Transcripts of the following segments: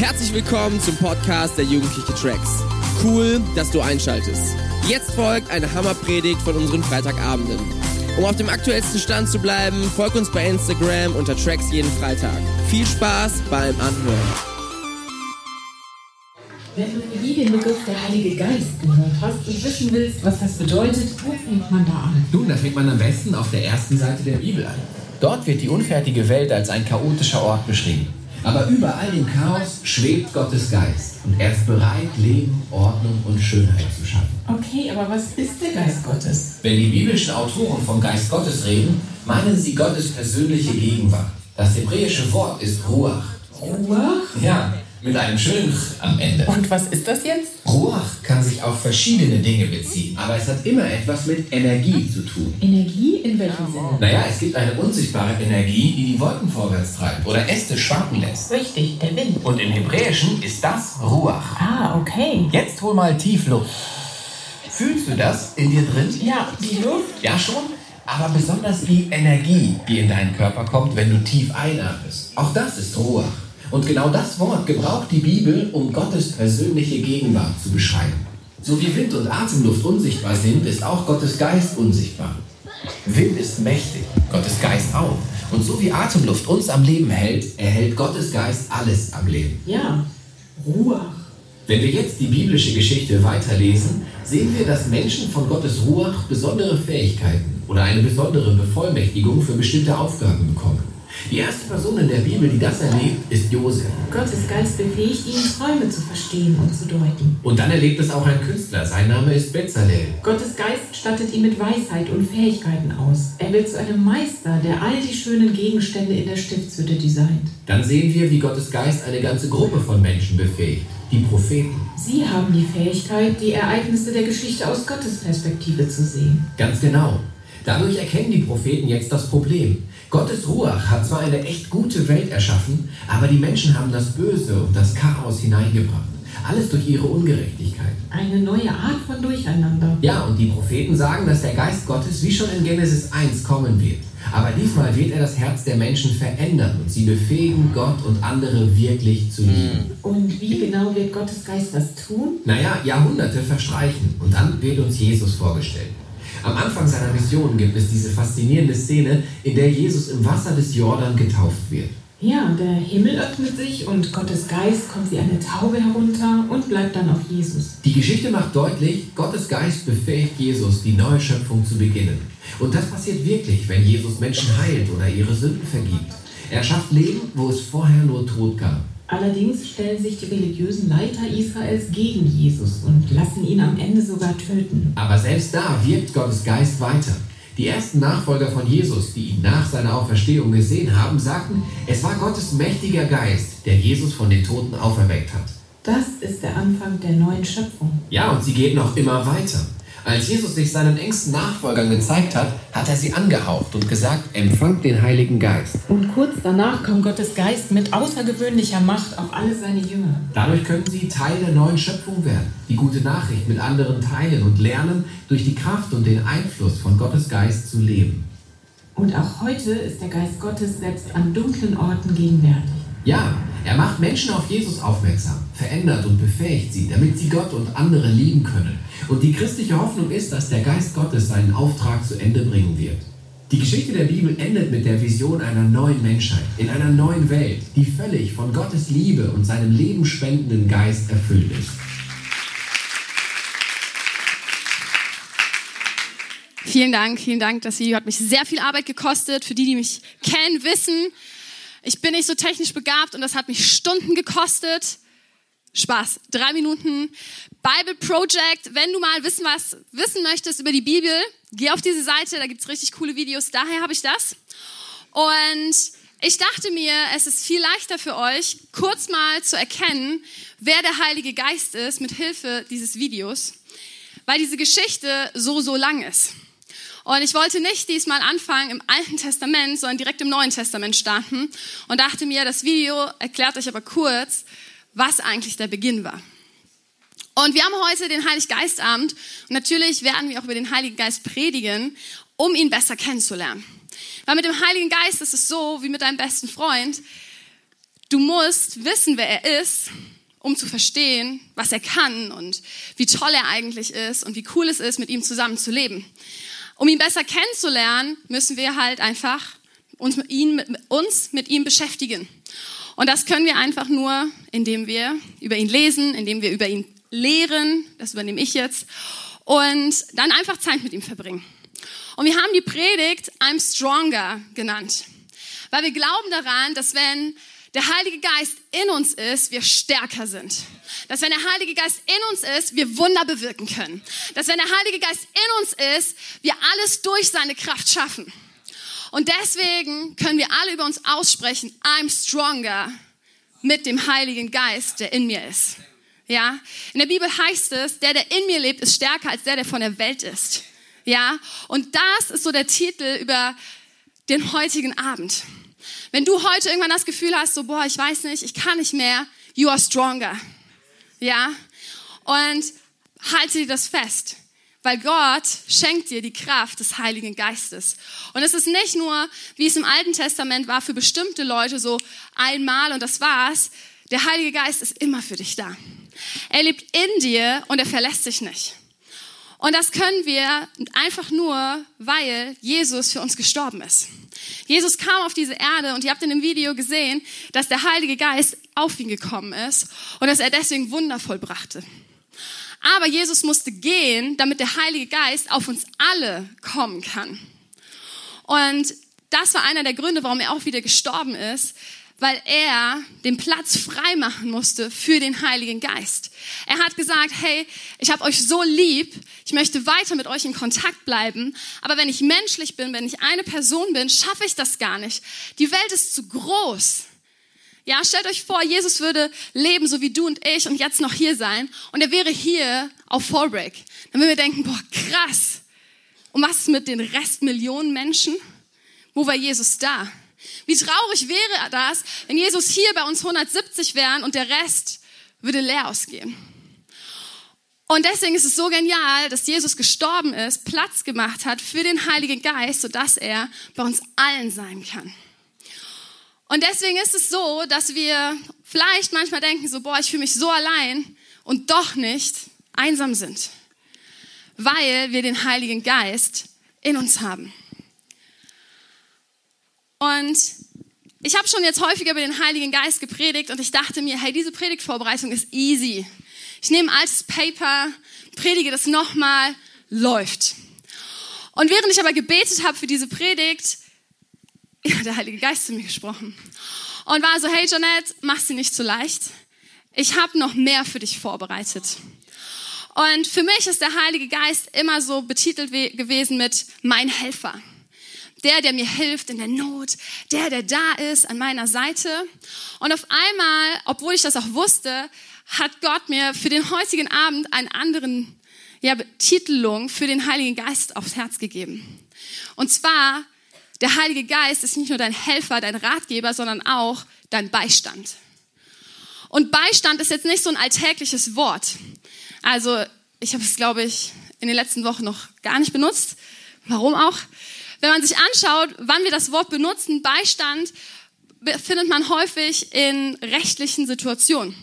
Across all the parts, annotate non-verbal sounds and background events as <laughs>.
Herzlich willkommen zum Podcast der Jugendliche Tracks. Cool, dass du einschaltest. Jetzt folgt eine Hammerpredigt von unseren Freitagabenden. Um auf dem aktuellsten Stand zu bleiben, folg uns bei Instagram unter Tracks jeden Freitag. Viel Spaß beim Anhören. Wenn du nie den Begriff der Heilige Geist gehört hast und wissen willst, was das bedeutet, wo fängt man da an? Nun, da fängt man am besten auf der ersten Seite der Bibel an. Dort wird die unfertige Welt als ein chaotischer Ort beschrieben. Aber über all dem Chaos schwebt Gottes Geist und er ist bereit, Leben, Ordnung und Schönheit zu schaffen. Okay, aber was ist der Geist Gottes? Wenn die biblischen Autoren vom Geist Gottes reden, meinen sie Gottes persönliche Gegenwart. Das hebräische Wort ist Ruach. Ruach? Ja, mit einem schönen Ch am Ende. Und was ist das jetzt? Ruach kann sich auf verschiedene Dinge beziehen, aber es hat immer etwas mit Energie zu tun. Energie in welchem Sinne? Naja, es gibt eine unsichtbare Energie, die die Wolken vorwärts treibt oder Äste schwanken lässt. Richtig, der Wind. Und im Hebräischen ist das Ruach. Ah, okay. Jetzt hol mal tief Luft. Fühlst du das in dir drin? Ja, die Luft. Ja schon, aber besonders die Energie, die in deinen Körper kommt, wenn du tief einatmest. Auch das ist Ruach. Und genau das Wort gebraucht die Bibel, um Gottes persönliche Gegenwart zu beschreiben. So wie Wind und Atemluft unsichtbar sind, ist auch Gottes Geist unsichtbar. Wind ist mächtig, Gottes Geist auch. Und so wie Atemluft uns am Leben hält, erhält Gottes Geist alles am Leben. Ja, Ruach. Wenn wir jetzt die biblische Geschichte weiterlesen, sehen wir, dass Menschen von Gottes Ruach besondere Fähigkeiten oder eine besondere Bevollmächtigung für bestimmte Aufgaben bekommen. Die erste Person in der Bibel, die das erlebt, ist Josef. Gottes Geist befähigt ihn, Träume zu verstehen und zu deuten. Und dann erlebt es auch ein Künstler. Sein Name ist Bezalel. Gottes Geist stattet ihn mit Weisheit und Fähigkeiten aus. Er wird zu einem Meister, der all die schönen Gegenstände in der Stiftshütte designt. Dann sehen wir, wie Gottes Geist eine ganze Gruppe von Menschen befähigt. Die Propheten. Sie haben die Fähigkeit, die Ereignisse der Geschichte aus Gottes Perspektive zu sehen. Ganz genau. Dadurch erkennen die Propheten jetzt das Problem. Gottes Ruach hat zwar eine echt gute Welt erschaffen, aber die Menschen haben das Böse und das Chaos hineingebracht. Alles durch ihre Ungerechtigkeit. Eine neue Art von Durcheinander. Ja, und die Propheten sagen, dass der Geist Gottes wie schon in Genesis 1 kommen wird. Aber diesmal wird er das Herz der Menschen verändern und sie befähigen, Gott und andere wirklich zu lieben. Und wie genau wird Gottes Geist das tun? Naja, Jahrhunderte verstreichen und dann wird uns Jesus vorgestellt. Am Anfang seiner Mission gibt es diese faszinierende Szene, in der Jesus im Wasser des Jordan getauft wird. Ja, der Himmel öffnet sich und Gottes Geist kommt wie eine Taube herunter und bleibt dann auf Jesus. Die Geschichte macht deutlich, Gottes Geist befähigt Jesus, die neue Schöpfung zu beginnen. Und das passiert wirklich, wenn Jesus Menschen heilt oder ihre Sünden vergibt. Er schafft Leben, wo es vorher nur Tod gab. Allerdings stellen sich die religiösen Leiter Israels gegen Jesus und lassen ihn am Ende sogar töten. Aber selbst da wirkt Gottes Geist weiter. Die ersten Nachfolger von Jesus, die ihn nach seiner Auferstehung gesehen haben, sagten, es war Gottes mächtiger Geist, der Jesus von den Toten auferweckt hat. Das ist der Anfang der neuen Schöpfung. Ja, und sie geht noch immer weiter. Als Jesus sich seinen engsten Nachfolgern gezeigt hat, hat er sie angehaucht und gesagt, empfangt den Heiligen Geist. Und kurz danach kommt Gottes Geist mit außergewöhnlicher Macht auf alle seine Jünger. Dadurch können sie Teil der neuen Schöpfung werden, die gute Nachricht mit anderen teilen und lernen, durch die Kraft und den Einfluss von Gottes Geist zu leben. Und auch heute ist der Geist Gottes selbst an dunklen Orten gegenwärtig. Ja, er macht Menschen auf Jesus aufmerksam, verändert und befähigt sie, damit sie Gott und andere lieben können. Und die christliche Hoffnung ist, dass der Geist Gottes seinen Auftrag zu Ende bringen wird. Die Geschichte der Bibel endet mit der Vision einer neuen Menschheit, in einer neuen Welt, die völlig von Gottes Liebe und seinem lebenspendenden Geist erfüllt ist. Vielen Dank, vielen Dank. Das Video hat mich sehr viel Arbeit gekostet. Für die, die mich kennen, wissen, ich bin nicht so technisch begabt und das hat mich Stunden gekostet. Spaß. Drei Minuten. Bible Project. Wenn du mal wissen, was wissen möchtest über die Bibel, geh auf diese Seite. Da gibt's richtig coole Videos. Daher habe ich das. Und ich dachte mir, es ist viel leichter für euch, kurz mal zu erkennen, wer der Heilige Geist ist, mit Hilfe dieses Videos, weil diese Geschichte so, so lang ist. Und ich wollte nicht diesmal anfangen im Alten Testament, sondern direkt im Neuen Testament starten und dachte mir, das Video erklärt euch aber kurz, was eigentlich der Beginn war. Und wir haben heute den Heiliggeistabend und natürlich werden wir auch über den Heiligen Geist predigen, um ihn besser kennenzulernen. Weil mit dem Heiligen Geist ist es so wie mit deinem besten Freund. du musst wissen, wer er ist, um zu verstehen, was er kann und wie toll er eigentlich ist und wie cool es ist, mit ihm zusammen zu leben. Um ihn besser kennenzulernen, müssen wir halt einfach uns mit, ihm, uns mit ihm beschäftigen. Und das können wir einfach nur, indem wir über ihn lesen, indem wir über ihn lehren, das übernehme ich jetzt, und dann einfach Zeit mit ihm verbringen. Und wir haben die Predigt I'm Stronger genannt, weil wir glauben daran, dass wenn der Heilige Geist in uns ist, wir stärker sind. Dass wenn der Heilige Geist in uns ist, wir Wunder bewirken können. Dass wenn der Heilige Geist in uns ist, wir alles durch seine Kraft schaffen. Und deswegen können wir alle über uns aussprechen, I'm stronger mit dem Heiligen Geist, der in mir ist. Ja, in der Bibel heißt es, der, der in mir lebt, ist stärker als der, der von der Welt ist. Ja, und das ist so der Titel über den heutigen Abend. Wenn du heute irgendwann das Gefühl hast, so, boah, ich weiß nicht, ich kann nicht mehr, you are stronger. Ja, und halte dir das fest. Weil Gott schenkt dir die Kraft des Heiligen Geistes. Und es ist nicht nur, wie es im Alten Testament war, für bestimmte Leute so einmal und das war's. Der Heilige Geist ist immer für dich da. Er lebt in dir und er verlässt dich nicht. Und das können wir einfach nur, weil Jesus für uns gestorben ist. Jesus kam auf diese Erde und ihr habt in dem Video gesehen, dass der Heilige Geist auf ihn gekommen ist und dass er deswegen Wunder vollbrachte. Aber Jesus musste gehen, damit der Heilige Geist auf uns alle kommen kann. Und das war einer der Gründe, warum er auch wieder gestorben ist, weil er den Platz frei machen musste für den Heiligen Geist. Er hat gesagt, hey, ich habe euch so lieb, ich möchte weiter mit euch in Kontakt bleiben, aber wenn ich menschlich bin, wenn ich eine Person bin, schaffe ich das gar nicht. Die Welt ist zu groß. Ja, stellt euch vor, Jesus würde leben, so wie du und ich, und jetzt noch hier sein. Und er wäre hier auf Fallbreak. Dann würden wir denken, boah, krass. Und was ist mit den Restmillionen Menschen? Wo war Jesus da? Wie traurig wäre das, wenn Jesus hier bei uns 170 wären und der Rest würde leer ausgehen. Und deswegen ist es so genial, dass Jesus gestorben ist, Platz gemacht hat für den Heiligen Geist, sodass er bei uns allen sein kann. Und deswegen ist es so, dass wir vielleicht manchmal denken, so, boah, ich fühle mich so allein und doch nicht einsam sind, weil wir den Heiligen Geist in uns haben. Und ich habe schon jetzt häufiger über den Heiligen Geist gepredigt und ich dachte mir, hey, diese Predigtvorbereitung ist easy. Ich nehme ein altes Paper, predige das nochmal, läuft. Und während ich aber gebetet habe für diese Predigt, <laughs> ja, der Heilige Geist zu mir gesprochen und war so, hey Jeanette, mach sie nicht zu leicht. Ich habe noch mehr für dich vorbereitet. Und für mich ist der Heilige Geist immer so betitelt gewesen mit mein Helfer. Der, der mir hilft in der Not, der, der da ist an meiner Seite. Und auf einmal, obwohl ich das auch wusste, hat Gott mir für den heutigen Abend einen anderen ja, Betitelung für den Heiligen Geist aufs Herz gegeben. Und zwar der Heilige Geist ist nicht nur dein Helfer, dein Ratgeber, sondern auch dein Beistand. Und Beistand ist jetzt nicht so ein alltägliches Wort. Also ich habe es, glaube ich, in den letzten Wochen noch gar nicht benutzt. Warum auch? Wenn man sich anschaut, wann wir das Wort benutzen, Beistand, findet man häufig in rechtlichen Situationen.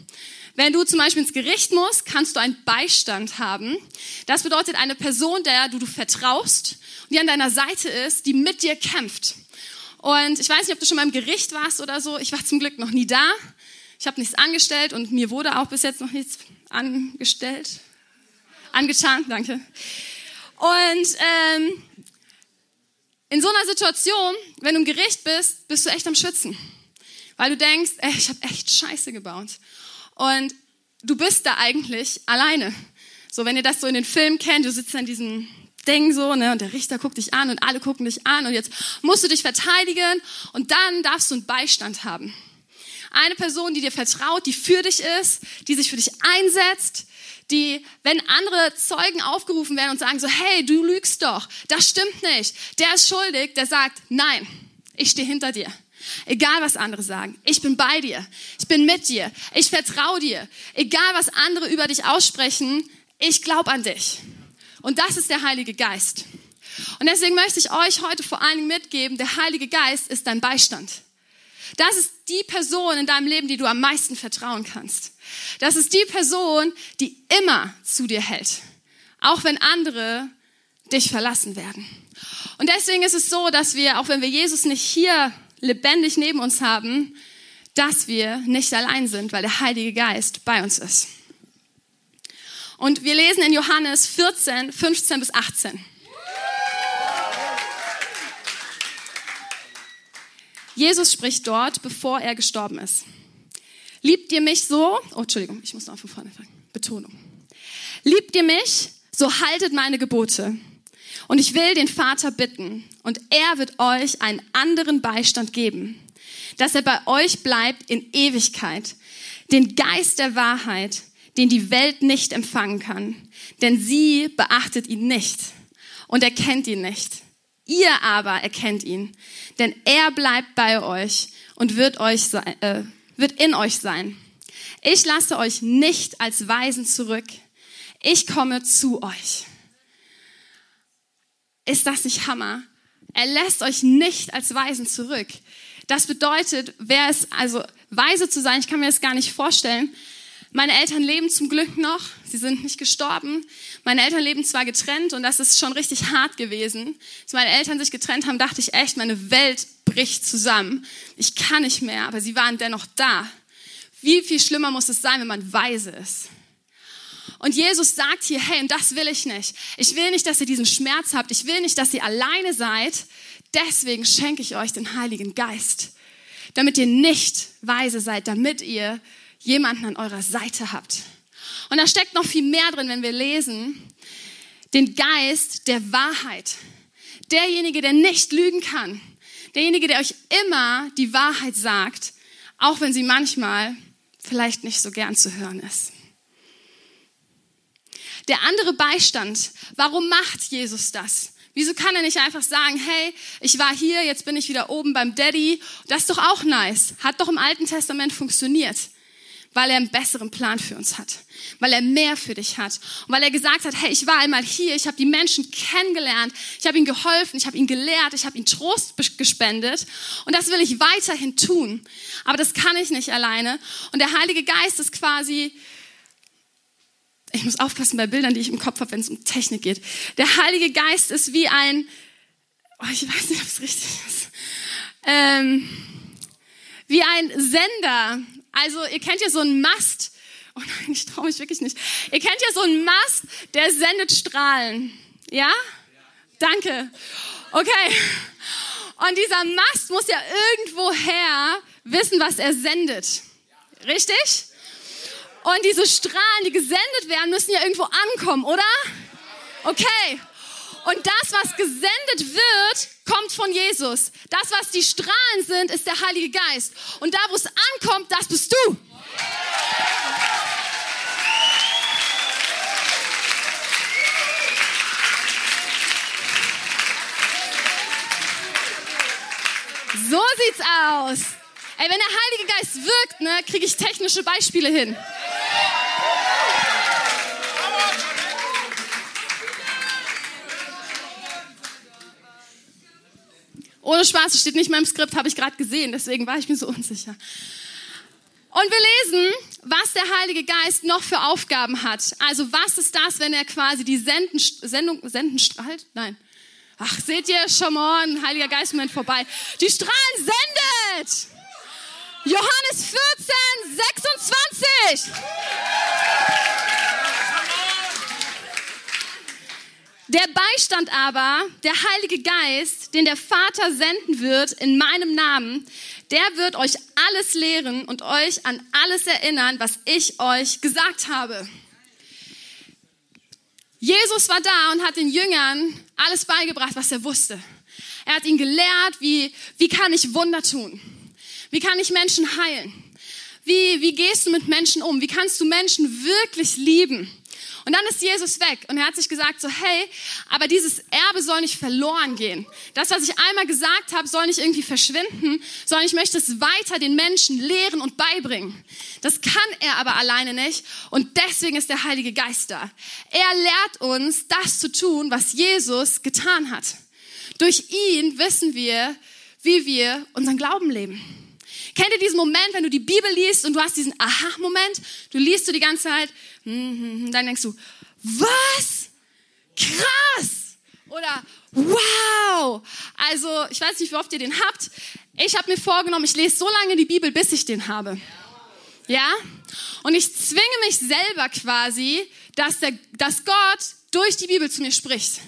Wenn du zum Beispiel ins Gericht musst, kannst du einen Beistand haben. Das bedeutet eine Person, der du, du vertraust die an deiner Seite ist, die mit dir kämpft. Und ich weiß nicht, ob du schon mal im Gericht warst oder so. Ich war zum Glück noch nie da. Ich habe nichts angestellt und mir wurde auch bis jetzt noch nichts angestellt. Angetan, danke. Und ähm, in so einer Situation, wenn du im Gericht bist, bist du echt am Schwitzen. Weil du denkst, ey, ich habe echt Scheiße gebaut. Und du bist da eigentlich alleine. So, wenn ihr das so in den Filmen kennt, du sitzt an diesem Ding so, ne, und der Richter guckt dich an und alle gucken dich an und jetzt musst du dich verteidigen und dann darfst du einen Beistand haben. Eine Person, die dir vertraut, die für dich ist, die sich für dich einsetzt, die, wenn andere Zeugen aufgerufen werden und sagen so, hey, du lügst doch, das stimmt nicht, der ist schuldig, der sagt, nein, ich stehe hinter dir. Egal was andere sagen, ich bin bei dir, ich bin mit dir, ich vertraue dir. Egal was andere über dich aussprechen, ich glaube an dich. Und das ist der Heilige Geist. Und deswegen möchte ich euch heute vor allen Dingen mitgeben, der Heilige Geist ist dein Beistand. Das ist die Person in deinem Leben, die du am meisten vertrauen kannst. Das ist die Person, die immer zu dir hält. Auch wenn andere dich verlassen werden. Und deswegen ist es so, dass wir, auch wenn wir Jesus nicht hier lebendig neben uns haben, dass wir nicht allein sind, weil der Heilige Geist bei uns ist. Und wir lesen in Johannes 14, 15 bis 18. Jesus spricht dort, bevor er gestorben ist. Liebt ihr mich so? Oh, Entschuldigung, ich muss noch von vorne fangen. Betonung. Liebt ihr mich, so haltet meine Gebote. Und ich will den Vater bitten, und er wird euch einen anderen Beistand geben, dass er bei euch bleibt in Ewigkeit, den Geist der Wahrheit, den die Welt nicht empfangen kann, denn sie beachtet ihn nicht und erkennt ihn nicht. Ihr aber erkennt ihn, denn er bleibt bei euch und wird, euch äh, wird in euch sein. Ich lasse euch nicht als Weisen zurück. Ich komme zu euch. Ist das nicht Hammer? Er lässt euch nicht als Weisen zurück. Das bedeutet, wer es, also weise zu sein, ich kann mir das gar nicht vorstellen, meine Eltern leben zum Glück noch, sie sind nicht gestorben. Meine Eltern leben zwar getrennt und das ist schon richtig hart gewesen. Als meine Eltern sich getrennt haben, dachte ich echt, meine Welt bricht zusammen. Ich kann nicht mehr, aber sie waren dennoch da. Wie viel schlimmer muss es sein, wenn man weise ist? Und Jesus sagt hier, hey, und das will ich nicht. Ich will nicht, dass ihr diesen Schmerz habt. Ich will nicht, dass ihr alleine seid. Deswegen schenke ich euch den Heiligen Geist, damit ihr nicht weise seid, damit ihr jemanden an eurer Seite habt. Und da steckt noch viel mehr drin, wenn wir lesen. Den Geist der Wahrheit. Derjenige, der nicht lügen kann. Derjenige, der euch immer die Wahrheit sagt, auch wenn sie manchmal vielleicht nicht so gern zu hören ist. Der andere Beistand. Warum macht Jesus das? Wieso kann er nicht einfach sagen, hey, ich war hier, jetzt bin ich wieder oben beim Daddy. Das ist doch auch nice. Hat doch im Alten Testament funktioniert weil er einen besseren Plan für uns hat, weil er mehr für dich hat und weil er gesagt hat, hey, ich war einmal hier, ich habe die Menschen kennengelernt, ich habe ihnen geholfen, ich habe ihnen gelehrt, ich habe ihnen Trost gespendet und das will ich weiterhin tun. Aber das kann ich nicht alleine und der Heilige Geist ist quasi ich muss aufpassen bei Bildern, die ich im Kopf habe, wenn es um Technik geht. Der Heilige Geist ist wie ein, oh, ich weiß nicht, ob es richtig ist, ähm, wie ein Sender, also ihr kennt ja so einen Mast. Oh nein, ich traue mich wirklich nicht. Ihr kennt ja so einen Mast, der sendet Strahlen. Ja? Danke. Okay. Und dieser Mast muss ja irgendwoher wissen, was er sendet. Richtig? Und diese Strahlen, die gesendet werden, müssen ja irgendwo ankommen, oder? Okay. Und das, was gesendet wird, kommt von Jesus. Das, was die Strahlen sind, ist der Heilige Geist. Und da, wo es ankommt, das bist du. So sieht's aus. Ey, wenn der Heilige Geist wirkt, ne, kriege ich technische Beispiele hin. Ohne Spaß, das steht nicht mehr im Skript, habe ich gerade gesehen, deswegen war ich mir so unsicher. Und wir lesen, was der Heilige Geist noch für Aufgaben hat. Also was ist das, wenn er quasi die Senden, Sendung, Senden strahlt? Nein. Ach, seht ihr, schon ein Heiliger Geist Moment vorbei. Die Strahlen sendet! Johannes 14, 26. Der Beistand aber, der Heilige Geist, den der Vater senden wird in meinem Namen, der wird euch alles lehren und euch an alles erinnern, was ich euch gesagt habe. Jesus war da und hat den Jüngern alles beigebracht, was er wusste. Er hat ihnen gelehrt, wie, wie kann ich Wunder tun? Wie kann ich Menschen heilen? Wie, wie gehst du mit Menschen um? Wie kannst du Menschen wirklich lieben? Und dann ist Jesus weg und er hat sich gesagt so, hey, aber dieses Erbe soll nicht verloren gehen. Das, was ich einmal gesagt habe, soll nicht irgendwie verschwinden, sondern ich möchte es weiter den Menschen lehren und beibringen. Das kann er aber alleine nicht und deswegen ist der Heilige Geist da. Er lehrt uns, das zu tun, was Jesus getan hat. Durch ihn wissen wir, wie wir unseren Glauben leben. Kennt ihr diesen Moment, wenn du die Bibel liest und du hast diesen Aha-Moment? Du liest du die ganze Zeit, hm, hm, hm, dann denkst du, was? Krass! Oder wow! Also, ich weiß nicht, wie oft ihr den habt. Ich habe mir vorgenommen, ich lese so lange die Bibel, bis ich den habe. Ja? Und ich zwinge mich selber quasi, dass, der, dass Gott durch die Bibel zu mir spricht.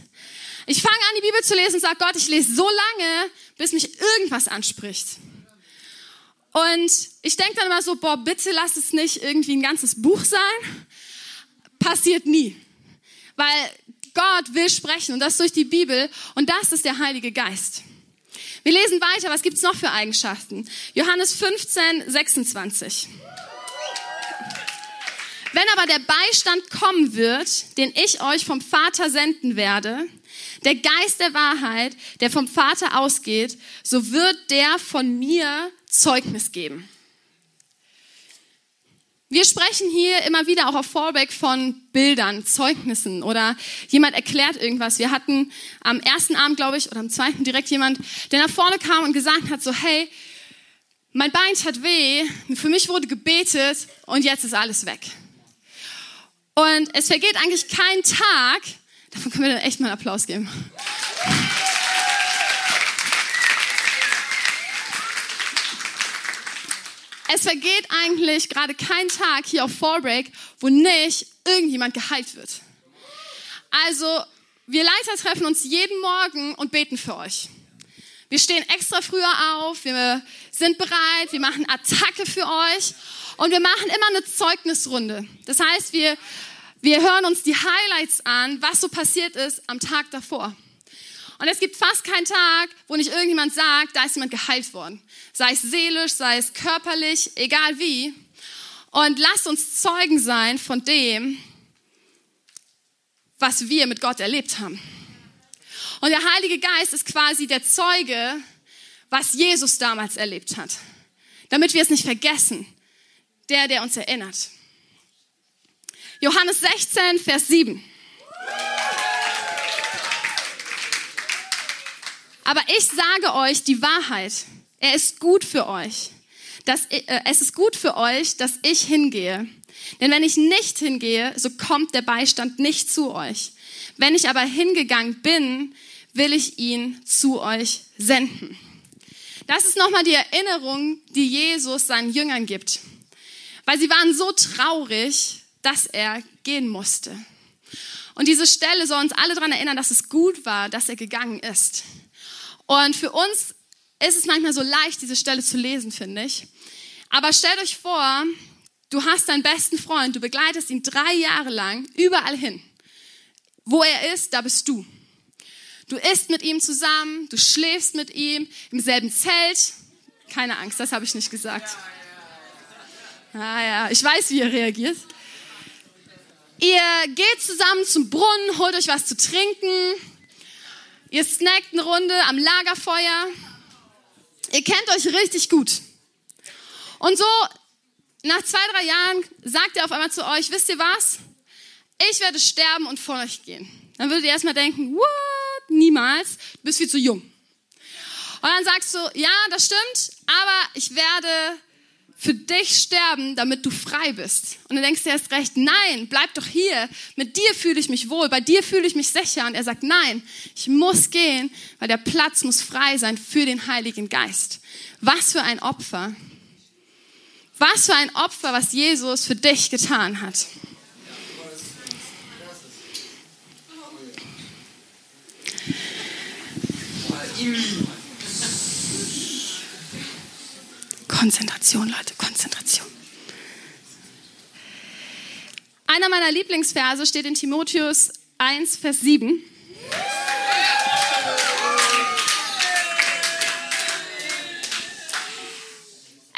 Ich fange an, die Bibel zu lesen und sage, Gott, ich lese so lange, bis mich irgendwas anspricht. Und ich denke dann immer so, boah, bitte lass es nicht irgendwie ein ganzes Buch sein. Passiert nie. Weil Gott will sprechen und das durch die Bibel und das ist der Heilige Geist. Wir lesen weiter, was gibt's noch für Eigenschaften? Johannes 15, 26. Wenn aber der Beistand kommen wird, den ich euch vom Vater senden werde, der Geist der Wahrheit, der vom Vater ausgeht, so wird der von mir Zeugnis geben. Wir sprechen hier immer wieder auch auf Fallback von Bildern, Zeugnissen oder jemand erklärt irgendwas. Wir hatten am ersten Abend, glaube ich, oder am zweiten direkt jemand, der nach vorne kam und gesagt hat so, hey, mein Bein tat weh, für mich wurde gebetet und jetzt ist alles weg. Und es vergeht eigentlich kein Tag, davon können wir dann echt mal einen Applaus geben. Es vergeht eigentlich gerade kein Tag hier auf Fallbreak, wo nicht irgendjemand geheilt wird. Also, wir Leiter treffen uns jeden Morgen und beten für euch. Wir stehen extra früher auf, wir sind bereit, wir machen Attacke für euch und wir machen immer eine Zeugnisrunde. Das heißt, wir, wir hören uns die Highlights an, was so passiert ist am Tag davor. Und es gibt fast keinen Tag, wo nicht irgendjemand sagt, da ist jemand geheilt worden. Sei es seelisch, sei es körperlich, egal wie. Und lasst uns Zeugen sein von dem, was wir mit Gott erlebt haben. Und der Heilige Geist ist quasi der Zeuge, was Jesus damals erlebt hat. Damit wir es nicht vergessen. Der, der uns erinnert. Johannes 16, Vers 7. Aber ich sage euch die Wahrheit. Er ist gut für euch. Dass, äh, es ist gut für euch, dass ich hingehe. Denn wenn ich nicht hingehe, so kommt der Beistand nicht zu euch. Wenn ich aber hingegangen bin, will ich ihn zu euch senden. Das ist nochmal die Erinnerung, die Jesus seinen Jüngern gibt. Weil sie waren so traurig, dass er gehen musste. Und diese Stelle soll uns alle daran erinnern, dass es gut war, dass er gegangen ist. Und für uns ist es manchmal so leicht, diese Stelle zu lesen, finde ich. Aber stellt euch vor, du hast deinen besten Freund, du begleitest ihn drei Jahre lang überall hin. Wo er ist, da bist du. Du isst mit ihm zusammen, du schläfst mit ihm im selben Zelt. Keine Angst, das habe ich nicht gesagt. Ah ja, ich weiß, wie ihr reagiert. Ihr geht zusammen zum Brunnen, holt euch was zu trinken, Ihr snackt eine Runde am Lagerfeuer. Ihr kennt euch richtig gut. Und so, nach zwei, drei Jahren sagt er auf einmal zu euch, wisst ihr was? Ich werde sterben und vor euch gehen. Dann würdet ihr erstmal denken, what? Niemals. Du bist viel zu jung. Und dann sagst du, ja, das stimmt, aber ich werde für dich sterben, damit du frei bist. Und dann denkst du erst recht, nein, bleib doch hier. Mit dir fühle ich mich wohl, bei dir fühle ich mich sicher. Und er sagt, nein, ich muss gehen, weil der Platz muss frei sein für den Heiligen Geist. Was für ein Opfer. Was für ein Opfer, was Jesus für dich getan hat. Konzentration, Leute, Konzentration. Einer meiner Lieblingsverse steht in Timotheus 1, Vers 7.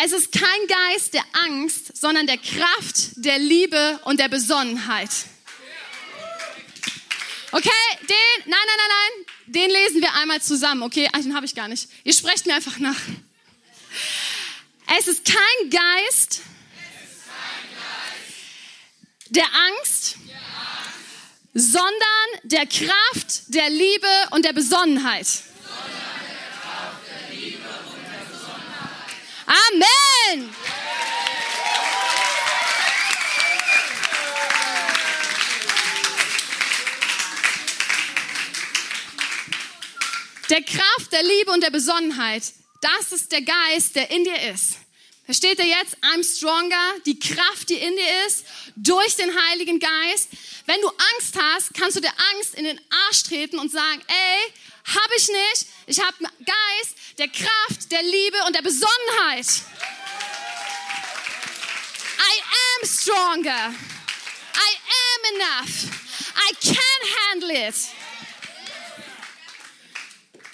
Es ist kein Geist der Angst, sondern der Kraft, der Liebe und der Besonnenheit. Okay, den, nein, nein, nein, nein, den lesen wir einmal zusammen, okay? Ach, den habe ich gar nicht. Ihr sprecht mir einfach nach. Es ist kein Geist. Der, Angst, sondern der Kraft der Liebe und der Besonnenheit. Amen. Der Kraft der Liebe und der Besonnenheit. Das ist der Geist, der in dir ist. Versteht ihr jetzt? I'm stronger, die Kraft, die in dir ist, durch den Heiligen Geist. Wenn du Angst hast, kannst du der Angst in den Arsch treten und sagen, ey, hab ich nicht. Ich habe Geist der Kraft, der Liebe und der Besonnenheit. I am stronger. I am enough. I can handle it.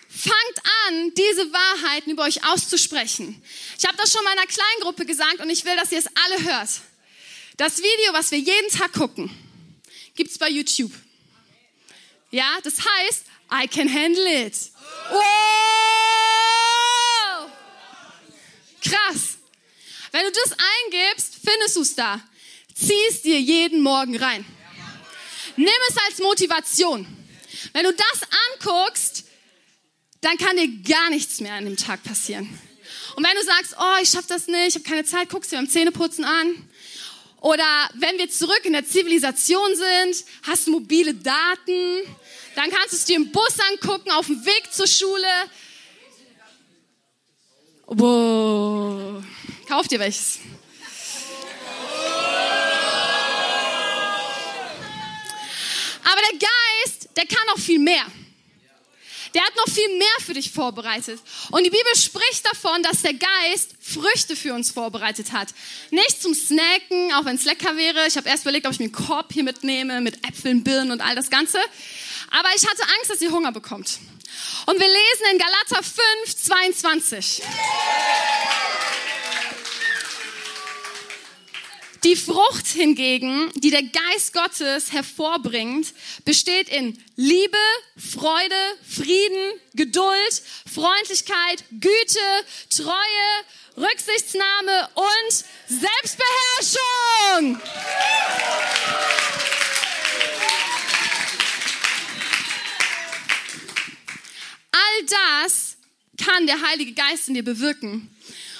Fangt an, diese Wahrheiten über euch auszusprechen. Ich habe das schon mal in einer Kleingruppe gesagt und ich will, dass ihr es alle hört. Das Video, was wir jeden Tag gucken, gibt es bei YouTube. Ja, das heißt, I can handle it. Wow! Krass. Wenn du das eingibst, findest du es da. Zieh es dir jeden Morgen rein. Nimm es als Motivation. Wenn du das anguckst, dann kann dir gar nichts mehr an dem Tag passieren. Und wenn du sagst, oh, ich schaffe das nicht, ich habe keine Zeit, guckst dir beim Zähneputzen an. Oder wenn wir zurück in der Zivilisation sind, hast du mobile Daten, dann kannst du es dir im Bus angucken, auf dem Weg zur Schule. Wow. Kauf dir welches. Aber der Geist, der kann auch viel mehr. Der hat noch viel mehr für dich vorbereitet. Und die Bibel spricht davon, dass der Geist Früchte für uns vorbereitet hat. Nicht zum Snacken, auch wenn es lecker wäre. Ich habe erst überlegt, ob ich mir einen Korb hier mitnehme mit Äpfeln, Birnen und all das Ganze. Aber ich hatte Angst, dass ihr Hunger bekommt. Und wir lesen in Galater 5, 22. Die Frucht hingegen, die der Geist Gottes hervorbringt, besteht in Liebe, Freude, Frieden, Geduld, Freundlichkeit, Güte, Treue, Rücksichtsnahme und Selbstbeherrschung. All das kann der Heilige Geist in dir bewirken.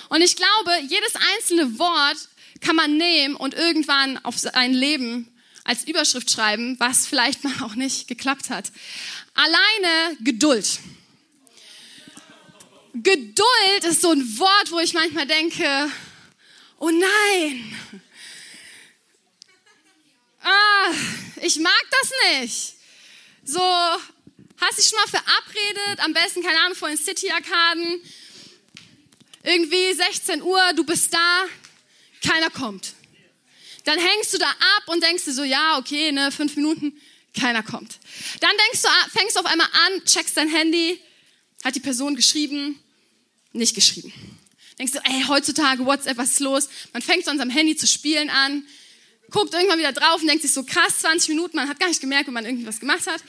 Und ich glaube, jedes einzelne Wort kann man nehmen und irgendwann auf sein Leben als Überschrift schreiben, was vielleicht <laughs> mal auch nicht geklappt hat. Alleine Geduld. Geduld ist so ein Wort, wo ich manchmal denke, oh nein, ah, ich mag das nicht. So, hast dich schon mal verabredet, am besten, keine Ahnung, vor den City-Arkaden, irgendwie 16 Uhr, du bist da, keiner kommt. Dann hängst du da ab und denkst dir so, ja, okay, ne, fünf Minuten, keiner kommt. Dann denkst du, fängst du auf einmal an, checkst dein Handy, hat die Person geschrieben, nicht geschrieben. Denkst du, ey, heutzutage WhatsApp, was ist los? Man fängt so an seinem Handy zu spielen an, guckt irgendwann wieder drauf und denkt sich so, krass, 20 Minuten, man hat gar nicht gemerkt, wenn man irgendwas gemacht hat.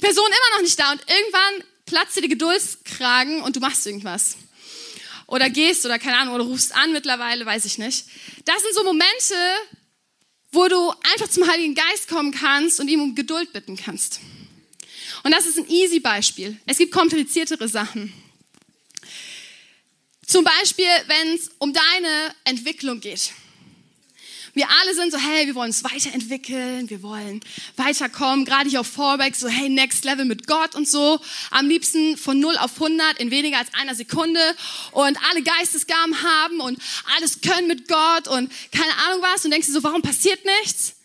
Person immer noch nicht da und irgendwann platzt dir die Geduldskragen und du machst irgendwas oder gehst oder keine Ahnung, oder rufst an mittlerweile, weiß ich nicht. Das sind so Momente, wo du einfach zum Heiligen Geist kommen kannst und ihm um Geduld bitten kannst. Und das ist ein easy Beispiel. Es gibt kompliziertere Sachen. Zum Beispiel, wenn es um deine Entwicklung geht. Wir alle sind so, hey, wir wollen uns weiterentwickeln, wir wollen weiterkommen, gerade hier auf Fallback, so, hey, next level mit Gott und so. Am liebsten von 0 auf 100 in weniger als einer Sekunde und alle Geistesgaben haben und alles können mit Gott und keine Ahnung was und denkst du so, warum passiert nichts?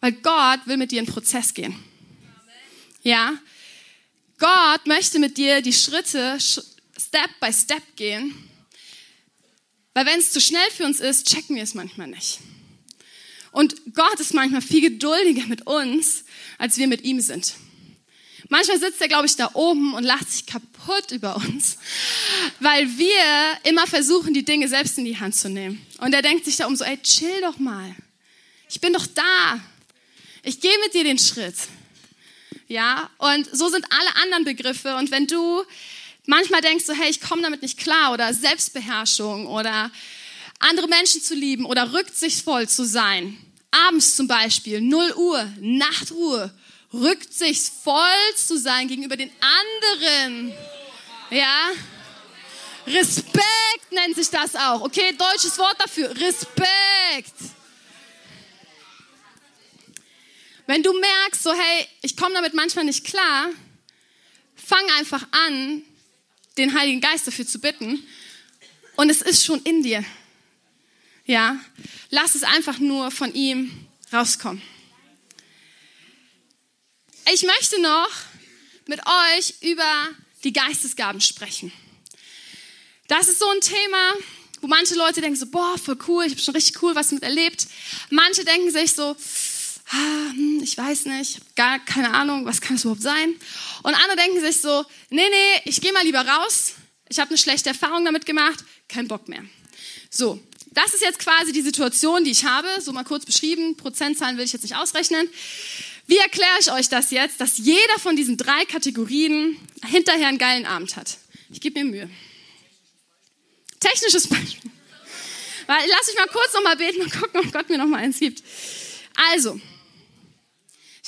Weil Gott will mit dir in Prozess gehen. Ja? Gott möchte mit dir die Schritte Step by Step gehen weil wenn es zu schnell für uns ist, checken wir es manchmal nicht. Und Gott ist manchmal viel geduldiger mit uns, als wir mit ihm sind. Manchmal sitzt er, glaube ich, da oben und lacht sich kaputt über uns, weil wir immer versuchen, die Dinge selbst in die Hand zu nehmen. Und er denkt sich da um so, ey, chill doch mal. Ich bin doch da. Ich gehe mit dir den Schritt. Ja, und so sind alle anderen Begriffe. Und wenn du manchmal denkst du, hey, ich komme damit nicht klar oder Selbstbeherrschung oder andere Menschen zu lieben oder rücksichtsvoll zu sein. Abends zum Beispiel, 0 Uhr, Nachtruhe, rücksichtsvoll zu sein gegenüber den anderen. Ja? Respekt nennt sich das auch. Okay, deutsches Wort dafür. Respekt. Wenn du merkst, so hey, ich komme damit manchmal nicht klar, fang einfach an, den Heiligen Geist dafür zu bitten. Und es ist schon in dir. Ja, lass es einfach nur von ihm rauskommen. Ich möchte noch mit euch über die Geistesgaben sprechen. Das ist so ein Thema, wo manche Leute denken so, boah, voll cool, ich habe schon richtig cool was mit erlebt. Manche denken sich so, ah, hm, ich weiß nicht, gar keine Ahnung, was kann es überhaupt sein? Und andere denken sich so, nee, nee, ich gehe mal lieber raus. Ich habe eine schlechte Erfahrung damit gemacht, kein Bock mehr. So, das ist jetzt quasi die Situation, die ich habe, so mal kurz beschrieben. Prozentzahlen will ich jetzt nicht ausrechnen. Wie erkläre ich euch das jetzt, dass jeder von diesen drei Kategorien hinterher einen geilen Abend hat? Ich gebe mir Mühe. Technisches Beispiel. Lass mich mal kurz noch mal beten und gucken, ob Gott mir noch mal eins gibt. Also,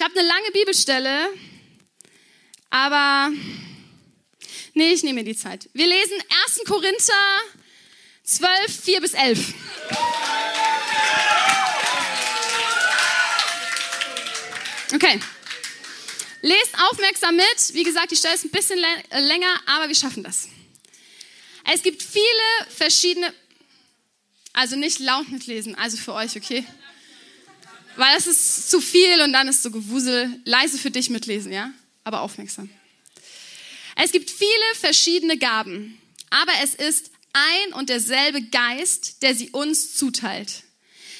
ich habe eine lange Bibelstelle, aber nee, ich nehme mir die Zeit. Wir lesen 1. Korinther 12, 4 bis 11. Okay. Lest aufmerksam mit. Wie gesagt, die Stelle ist ein bisschen äh, länger, aber wir schaffen das. Es gibt viele verschiedene, also nicht laut mitlesen, also für euch, okay? Weil es ist zu viel und dann ist so Gewusel. Leise für dich mitlesen, ja? Aber aufmerksam. Es gibt viele verschiedene Gaben, aber es ist ein und derselbe Geist, der sie uns zuteilt.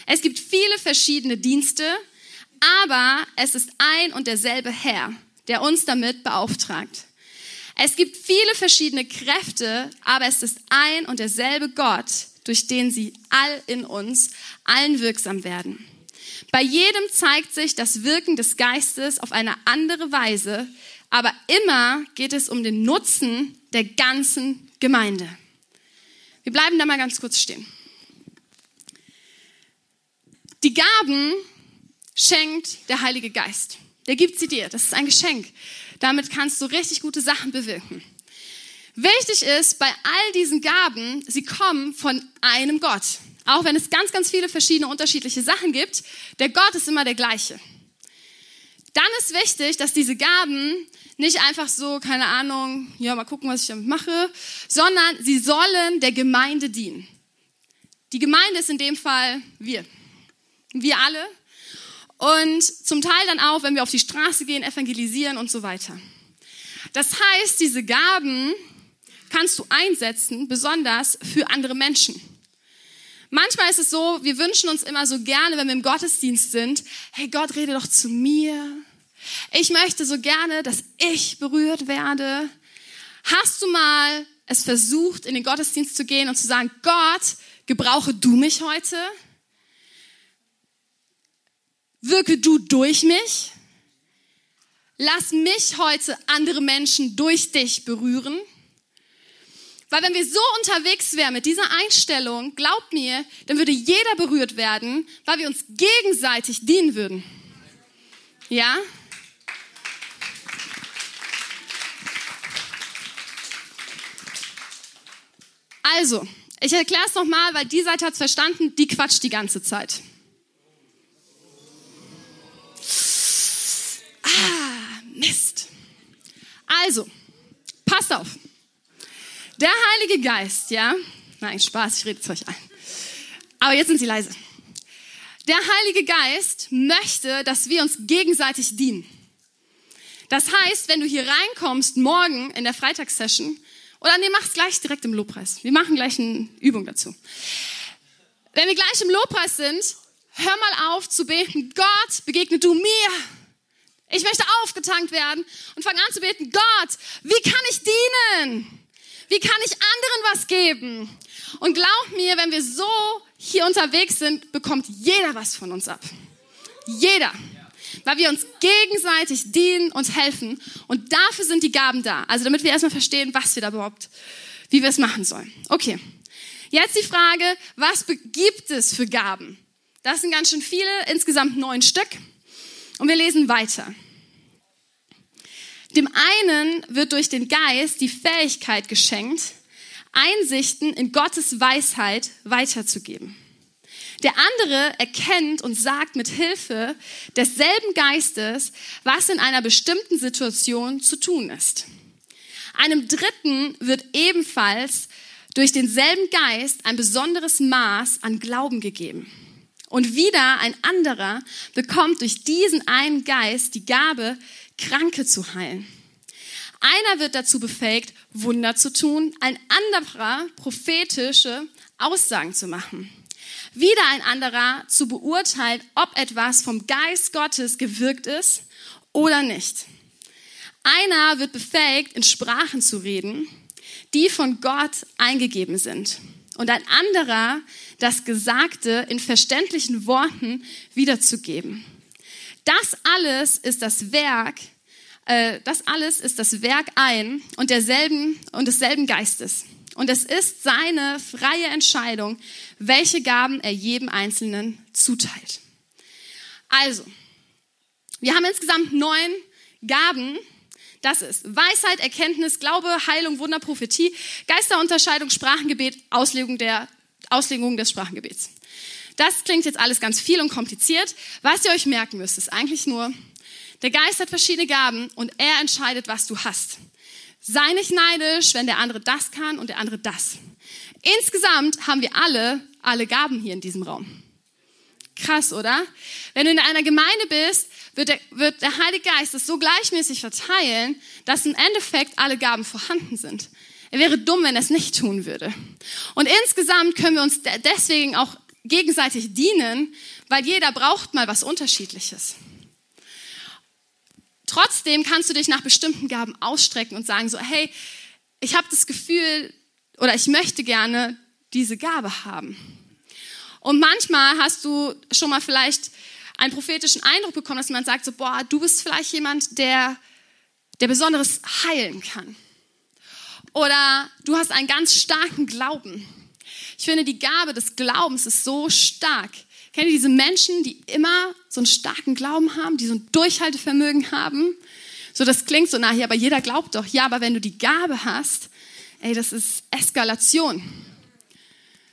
Es gibt viele verschiedene Dienste, aber es ist ein und derselbe Herr, der uns damit beauftragt. Es gibt viele verschiedene Kräfte, aber es ist ein und derselbe Gott, durch den sie all in uns, allen wirksam werden. Bei jedem zeigt sich das Wirken des Geistes auf eine andere Weise, aber immer geht es um den Nutzen der ganzen Gemeinde. Wir bleiben da mal ganz kurz stehen. Die Gaben schenkt der Heilige Geist. Der gibt sie dir. Das ist ein Geschenk. Damit kannst du richtig gute Sachen bewirken. Wichtig ist bei all diesen Gaben, sie kommen von einem Gott. Auch wenn es ganz, ganz viele verschiedene unterschiedliche Sachen gibt, der Gott ist immer der gleiche. Dann ist wichtig, dass diese Gaben nicht einfach so, keine Ahnung, ja, mal gucken, was ich damit mache, sondern sie sollen der Gemeinde dienen. Die Gemeinde ist in dem Fall wir. Wir alle. Und zum Teil dann auch, wenn wir auf die Straße gehen, evangelisieren und so weiter. Das heißt, diese Gaben kannst du einsetzen, besonders für andere Menschen. Manchmal ist es so, wir wünschen uns immer so gerne, wenn wir im Gottesdienst sind, hey Gott, rede doch zu mir. Ich möchte so gerne, dass ich berührt werde. Hast du mal es versucht, in den Gottesdienst zu gehen und zu sagen, Gott, gebrauche du mich heute? Wirke du durch mich? Lass mich heute andere Menschen durch dich berühren. Weil wenn wir so unterwegs wären mit dieser Einstellung, glaubt mir, dann würde jeder berührt werden, weil wir uns gegenseitig dienen würden. Ja? Also, ich erkläre es nochmal, weil die Seite hat es verstanden, die quatscht die ganze Zeit. Ah, Mist. Also, passt auf. Der Heilige Geist, ja? Nein, Spaß, ich rede es euch ein. Aber jetzt sind Sie leise. Der Heilige Geist möchte, dass wir uns gegenseitig dienen. Das heißt, wenn du hier reinkommst morgen in der Freitagssession, oder nee, mach's gleich direkt im Lobpreis. Wir machen gleich eine Übung dazu. Wenn wir gleich im Lobpreis sind, hör mal auf zu beten, Gott, begegne du mir. Ich möchte aufgetankt werden und fang an zu beten, Gott, wie kann ich dienen? Wie kann ich anderen was geben? Und glaub mir, wenn wir so hier unterwegs sind, bekommt jeder was von uns ab. Jeder. Weil wir uns gegenseitig dienen und helfen. Und dafür sind die Gaben da. Also damit wir erstmal verstehen, was wir da überhaupt, wie wir es machen sollen. Okay. Jetzt die Frage, was gibt es für Gaben? Das sind ganz schön viele, insgesamt neun Stück. Und wir lesen weiter. Dem einen wird durch den Geist die Fähigkeit geschenkt, Einsichten in Gottes Weisheit weiterzugeben. Der andere erkennt und sagt mit Hilfe desselben Geistes, was in einer bestimmten Situation zu tun ist. Einem Dritten wird ebenfalls durch denselben Geist ein besonderes Maß an Glauben gegeben. Und wieder ein anderer bekommt durch diesen einen Geist die Gabe, Kranke zu heilen. Einer wird dazu befähigt, Wunder zu tun, ein anderer prophetische Aussagen zu machen. Wieder ein anderer zu beurteilen, ob etwas vom Geist Gottes gewirkt ist oder nicht. Einer wird befähigt, in Sprachen zu reden, die von Gott eingegeben sind. Und ein anderer, das Gesagte in verständlichen Worten wiederzugeben. Das alles ist das Werk, äh, das alles ist das Werk ein und derselben und desselben Geistes. Und es ist seine freie Entscheidung, welche Gaben er jedem Einzelnen zuteilt. Also, wir haben insgesamt neun Gaben. Das ist Weisheit, Erkenntnis, Glaube, Heilung, Wunder, Prophetie, Geisterunterscheidung, Sprachengebet, Auslegung, der, Auslegung des Sprachengebets. Das klingt jetzt alles ganz viel und kompliziert. Was ihr euch merken müsst, ist eigentlich nur, der Geist hat verschiedene Gaben und er entscheidet, was du hast. Sei nicht neidisch, wenn der andere das kann und der andere das. Insgesamt haben wir alle alle Gaben hier in diesem Raum. Krass, oder? Wenn du in einer Gemeinde bist, wird der, wird der Heilige Geist es so gleichmäßig verteilen, dass im Endeffekt alle Gaben vorhanden sind. Er wäre dumm, wenn er es nicht tun würde. Und insgesamt können wir uns deswegen auch gegenseitig dienen, weil jeder braucht mal was Unterschiedliches. Trotzdem kannst du dich nach bestimmten Gaben ausstrecken und sagen so, hey, ich habe das Gefühl oder ich möchte gerne diese Gabe haben. Und manchmal hast du schon mal vielleicht einen prophetischen Eindruck bekommen, dass man sagt so, boah, du bist vielleicht jemand, der, der Besonderes heilen kann. Oder du hast einen ganz starken Glauben. Ich finde, die Gabe des Glaubens ist so stark. Kennt ihr diese Menschen, die immer so einen starken Glauben haben, die so ein Durchhaltevermögen haben? So, das klingt so nach, aber jeder glaubt doch. Ja, aber wenn du die Gabe hast, ey, das ist Eskalation.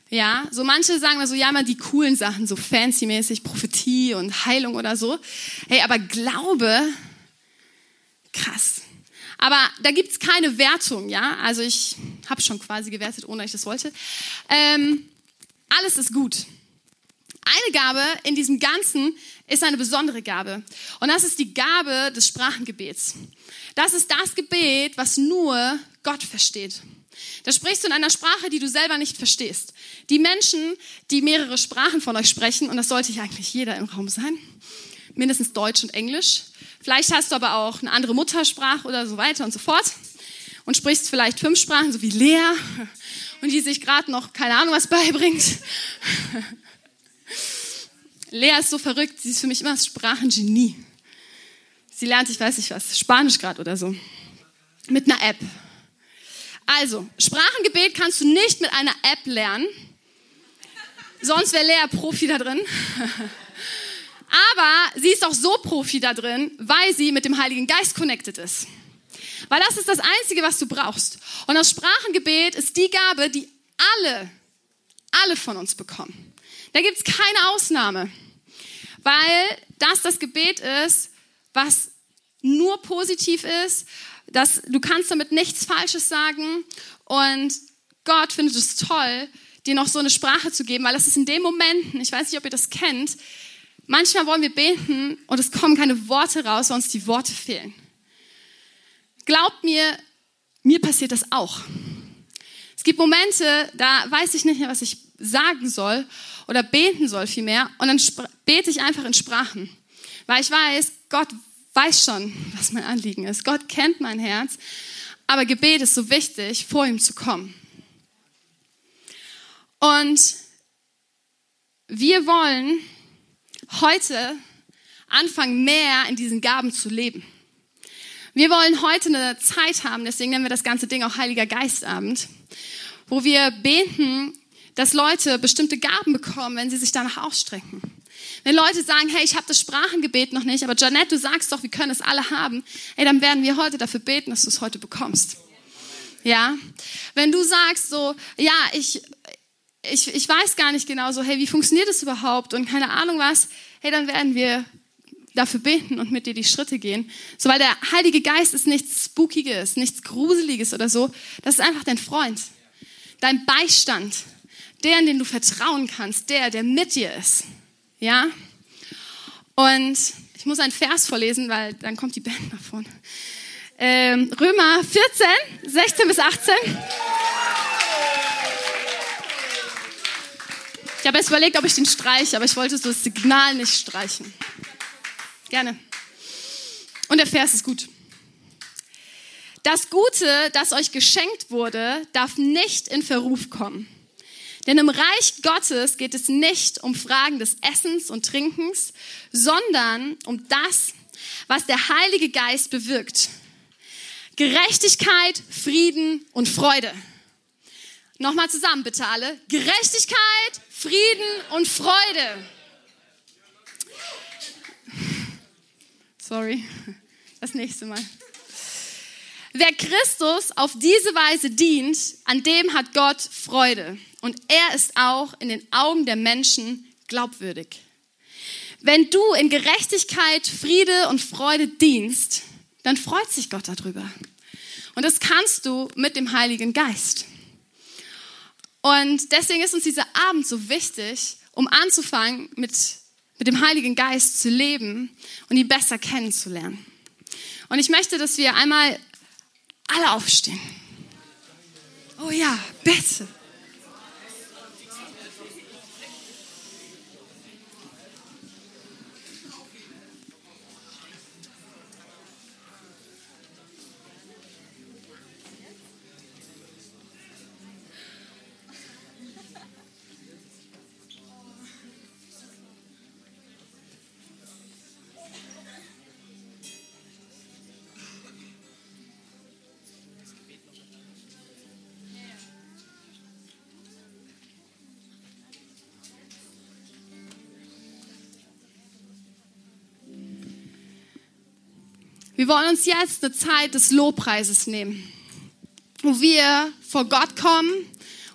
Ja, so manche sagen mal so, ja, mal die coolen Sachen, so fancy-mäßig, Prophetie und Heilung oder so. Hey, aber Glaube, krass. Aber da gibt's keine Wertung, ja. Also ich habe schon quasi gewertet, ohne dass ich das wollte. Ähm, alles ist gut. Eine Gabe in diesem Ganzen ist eine besondere Gabe. Und das ist die Gabe des Sprachengebets. Das ist das Gebet, was nur Gott versteht. Da sprichst du in einer Sprache, die du selber nicht verstehst. Die Menschen, die mehrere Sprachen von euch sprechen, und das sollte ja eigentlich jeder im Raum sein, mindestens Deutsch und Englisch. Vielleicht hast du aber auch eine andere Muttersprache oder so weiter und so fort und sprichst vielleicht fünf Sprachen, so wie Lea, und die sich gerade noch keine Ahnung was beibringt. Lea ist so verrückt, sie ist für mich immer das Sprachengenie. Sie lernt, ich weiß nicht was, Spanisch gerade oder so. Mit einer App. Also, Sprachengebet kannst du nicht mit einer App lernen. Sonst wäre Lea Profi da drin. Aber sie ist auch so Profi da drin, weil sie mit dem Heiligen Geist connected ist. Weil das ist das Einzige, was du brauchst. Und das Sprachengebet ist die Gabe, die alle, alle von uns bekommen. Da gibt es keine Ausnahme, weil das das Gebet ist, was nur positiv ist, dass du kannst damit nichts Falsches sagen und Gott findet es toll, dir noch so eine Sprache zu geben, weil das ist in den Momenten, ich weiß nicht, ob ihr das kennt, manchmal wollen wir beten und es kommen keine Worte raus, weil uns die Worte fehlen. Glaubt mir, mir passiert das auch. Es gibt Momente, da weiß ich nicht mehr, was ich sagen soll oder beten soll vielmehr und dann bete ich einfach in Sprachen, weil ich weiß, Gott weiß schon, <laughs> was mein Anliegen ist. Gott kennt mein Herz, aber Gebet ist so wichtig, vor ihm zu kommen. Und wir wollen heute anfangen, mehr in diesen Gaben zu leben. Wir wollen heute eine Zeit haben, deswegen nennen wir das ganze Ding auch Heiliger Geistabend, wo wir beten, dass Leute bestimmte Gaben bekommen, wenn sie sich danach ausstrecken. Wenn Leute sagen, hey, ich habe das Sprachengebet noch nicht, aber Janette, du sagst doch, wir können es alle haben, hey, dann werden wir heute dafür beten, dass du es heute bekommst. Ja? Wenn du sagst so, ja, ich, ich, ich weiß gar nicht genau so, hey, wie funktioniert das überhaupt und keine Ahnung was, hey, dann werden wir dafür beten und mit dir die Schritte gehen. So, weil der Heilige Geist ist nichts Spookiges, nichts Gruseliges oder so. Das ist einfach dein Freund, dein Beistand, der, an den du vertrauen kannst, der, der mit dir ist. Ja? Und ich muss einen Vers vorlesen, weil dann kommt die Band nach vorne. Ähm, Römer 14, 16 bis 18. Ich habe erst überlegt, ob ich den streiche, aber ich wollte so das Signal nicht streichen. Gerne. Und der Vers ist gut. Das Gute, das euch geschenkt wurde, darf nicht in Verruf kommen. Denn im Reich Gottes geht es nicht um Fragen des Essens und Trinkens, sondern um das, was der Heilige Geist bewirkt. Gerechtigkeit, Frieden und Freude. Nochmal zusammen, bitte alle. Gerechtigkeit, Frieden und Freude. Sorry, das nächste Mal. Wer Christus auf diese Weise dient, an dem hat Gott Freude. Und er ist auch in den Augen der Menschen glaubwürdig. Wenn du in Gerechtigkeit, Friede und Freude dienst, dann freut sich Gott darüber. Und das kannst du mit dem Heiligen Geist. Und deswegen ist uns dieser Abend so wichtig, um anzufangen, mit, mit dem Heiligen Geist zu leben und ihn besser kennenzulernen. Und ich möchte, dass wir einmal alle aufstehen. Oh ja, bitte. Wir wollen uns jetzt eine Zeit des Lobpreises nehmen, wo wir vor Gott kommen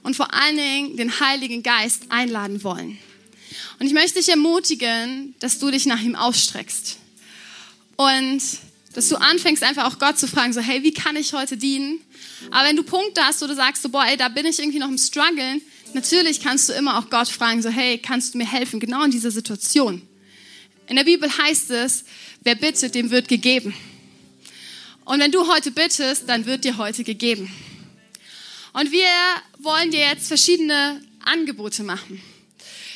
und vor allen Dingen den Heiligen Geist einladen wollen. Und ich möchte dich ermutigen, dass du dich nach ihm ausstreckst und dass du anfängst einfach auch Gott zu fragen, so hey, wie kann ich heute dienen? Aber wenn du Punkte hast, wo du sagst, so boah, ey, da bin ich irgendwie noch im Struggeln, natürlich kannst du immer auch Gott fragen, so hey, kannst du mir helfen, genau in dieser Situation. In der Bibel heißt es, wer bittet, dem wird gegeben. Und wenn du heute bittest, dann wird dir heute gegeben. Und wir wollen dir jetzt verschiedene Angebote machen.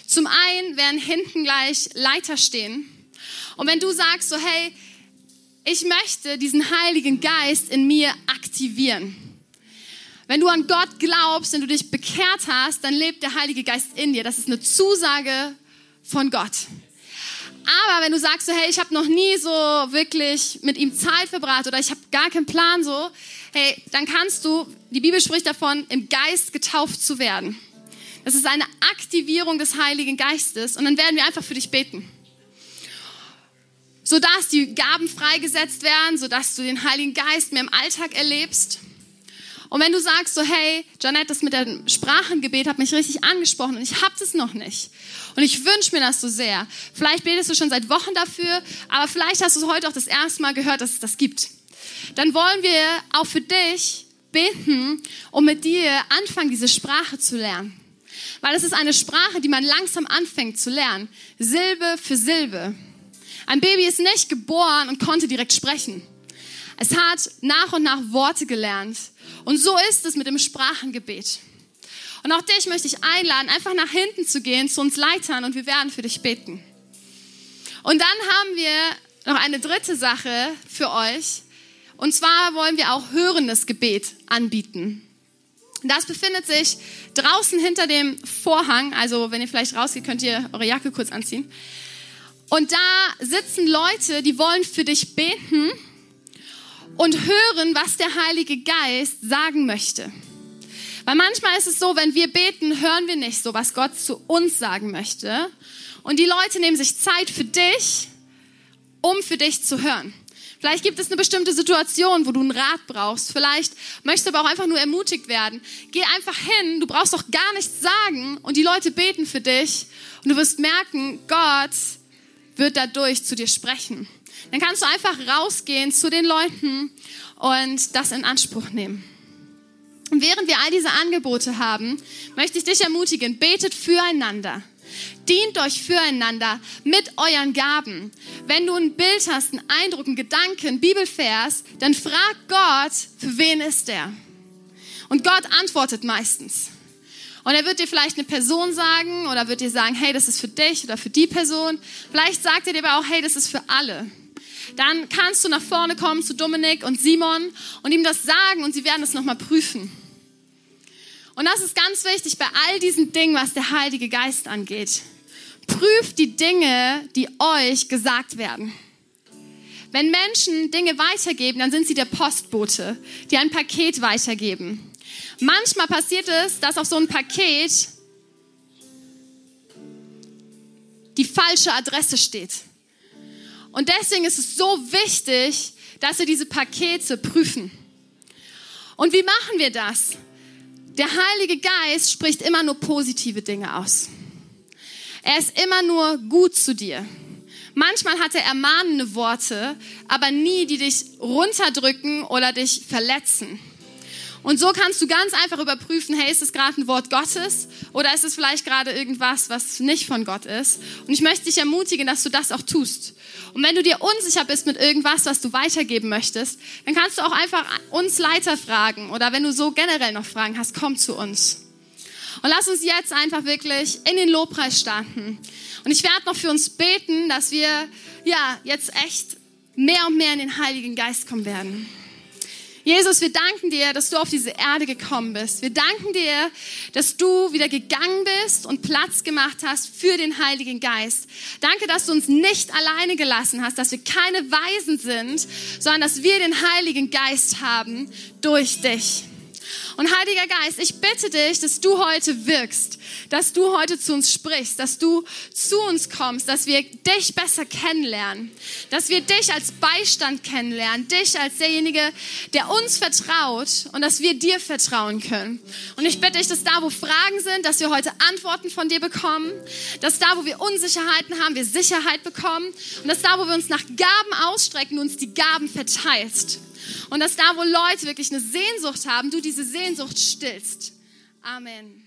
Zum einen werden hinten gleich Leiter stehen. Und wenn du sagst so, hey, ich möchte diesen Heiligen Geist in mir aktivieren. Wenn du an Gott glaubst, wenn du dich bekehrt hast, dann lebt der Heilige Geist in dir. Das ist eine Zusage von Gott. Aber wenn du sagst so, hey, ich habe noch nie so wirklich mit ihm Zeit verbracht oder ich habe gar keinen Plan so, hey, dann kannst du, die Bibel spricht davon, im Geist getauft zu werden. Das ist eine Aktivierung des Heiligen Geistes und dann werden wir einfach für dich beten. Sodass die Gaben freigesetzt werden, sodass du den Heiligen Geist mehr im Alltag erlebst. Und wenn du sagst so, hey, Janette, das mit dem Sprachengebet hat mich richtig angesprochen und ich habe das noch nicht. Und ich wünsche mir das so sehr. Vielleicht betest du schon seit Wochen dafür, aber vielleicht hast du heute auch das erste Mal gehört, dass es das gibt. Dann wollen wir auch für dich beten und mit dir anfangen, diese Sprache zu lernen. Weil es ist eine Sprache, die man langsam anfängt zu lernen. Silbe für Silbe. Ein Baby ist nicht geboren und konnte direkt sprechen. Es hat nach und nach Worte gelernt. Und so ist es mit dem Sprachengebet. Und auch dich möchte ich einladen, einfach nach hinten zu gehen zu uns Leitern und wir werden für dich beten. Und dann haben wir noch eine dritte Sache für euch. Und zwar wollen wir auch hörendes Gebet anbieten. Das befindet sich draußen hinter dem Vorhang. Also wenn ihr vielleicht rausgeht, könnt ihr eure Jacke kurz anziehen. Und da sitzen Leute, die wollen für dich beten und hören, was der Heilige Geist sagen möchte. Weil manchmal ist es so, wenn wir beten, hören wir nicht so, was Gott zu uns sagen möchte. Und die Leute nehmen sich Zeit für dich, um für dich zu hören. Vielleicht gibt es eine bestimmte Situation, wo du einen Rat brauchst. Vielleicht möchtest du aber auch einfach nur ermutigt werden. Geh einfach hin, du brauchst doch gar nichts sagen und die Leute beten für dich und du wirst merken, Gott wird dadurch zu dir sprechen. Dann kannst du einfach rausgehen zu den Leuten und das in Anspruch nehmen. Und während wir all diese Angebote haben, möchte ich dich ermutigen, betet füreinander. Dient euch füreinander mit euren Gaben. Wenn du ein Bild hast, einen Eindruck, einen Gedanken, Bibelvers, dann frag Gott, für wen ist der? Und Gott antwortet meistens. Und er wird dir vielleicht eine Person sagen oder wird dir sagen, hey, das ist für dich oder für die Person. Vielleicht sagt er dir aber auch, hey, das ist für alle. Dann kannst du nach vorne kommen zu Dominik und Simon und ihm das sagen und sie werden es nochmal prüfen. Und das ist ganz wichtig bei all diesen Dingen, was der Heilige Geist angeht. Prüft die Dinge, die euch gesagt werden. Wenn Menschen Dinge weitergeben, dann sind sie der Postbote, die ein Paket weitergeben. Manchmal passiert es, dass auf so ein Paket die falsche Adresse steht. Und deswegen ist es so wichtig, dass wir diese Pakete prüfen. Und wie machen wir das? Der Heilige Geist spricht immer nur positive Dinge aus. Er ist immer nur gut zu dir. Manchmal hat er ermahnende Worte, aber nie, die dich runterdrücken oder dich verletzen. Und so kannst du ganz einfach überprüfen, hey, ist es gerade ein Wort Gottes oder ist es vielleicht gerade irgendwas, was nicht von Gott ist? Und ich möchte dich ermutigen, dass du das auch tust. Und wenn du dir unsicher bist mit irgendwas, was du weitergeben möchtest, dann kannst du auch einfach uns Leiter fragen oder wenn du so generell noch Fragen hast, komm zu uns. Und lass uns jetzt einfach wirklich in den Lobpreis starten. Und ich werde noch für uns beten, dass wir ja jetzt echt mehr und mehr in den Heiligen Geist kommen werden. Jesus, wir danken dir, dass du auf diese Erde gekommen bist. Wir danken dir, dass du wieder gegangen bist und Platz gemacht hast für den Heiligen Geist. Danke, dass du uns nicht alleine gelassen hast, dass wir keine Weisen sind, sondern dass wir den Heiligen Geist haben durch dich. Und Heiliger Geist, ich bitte dich, dass du heute wirkst, dass du heute zu uns sprichst, dass du zu uns kommst, dass wir dich besser kennenlernen, dass wir dich als Beistand kennenlernen, dich als derjenige, der uns vertraut und dass wir dir vertrauen können. Und ich bitte dich, dass da, wo Fragen sind, dass wir heute Antworten von dir bekommen, dass da, wo wir Unsicherheiten haben, wir Sicherheit bekommen und dass da, wo wir uns nach Gaben ausstrecken, du uns die Gaben verteilst. Und dass da, wo Leute wirklich eine Sehnsucht haben, du diese Sehnsucht stillst. Amen.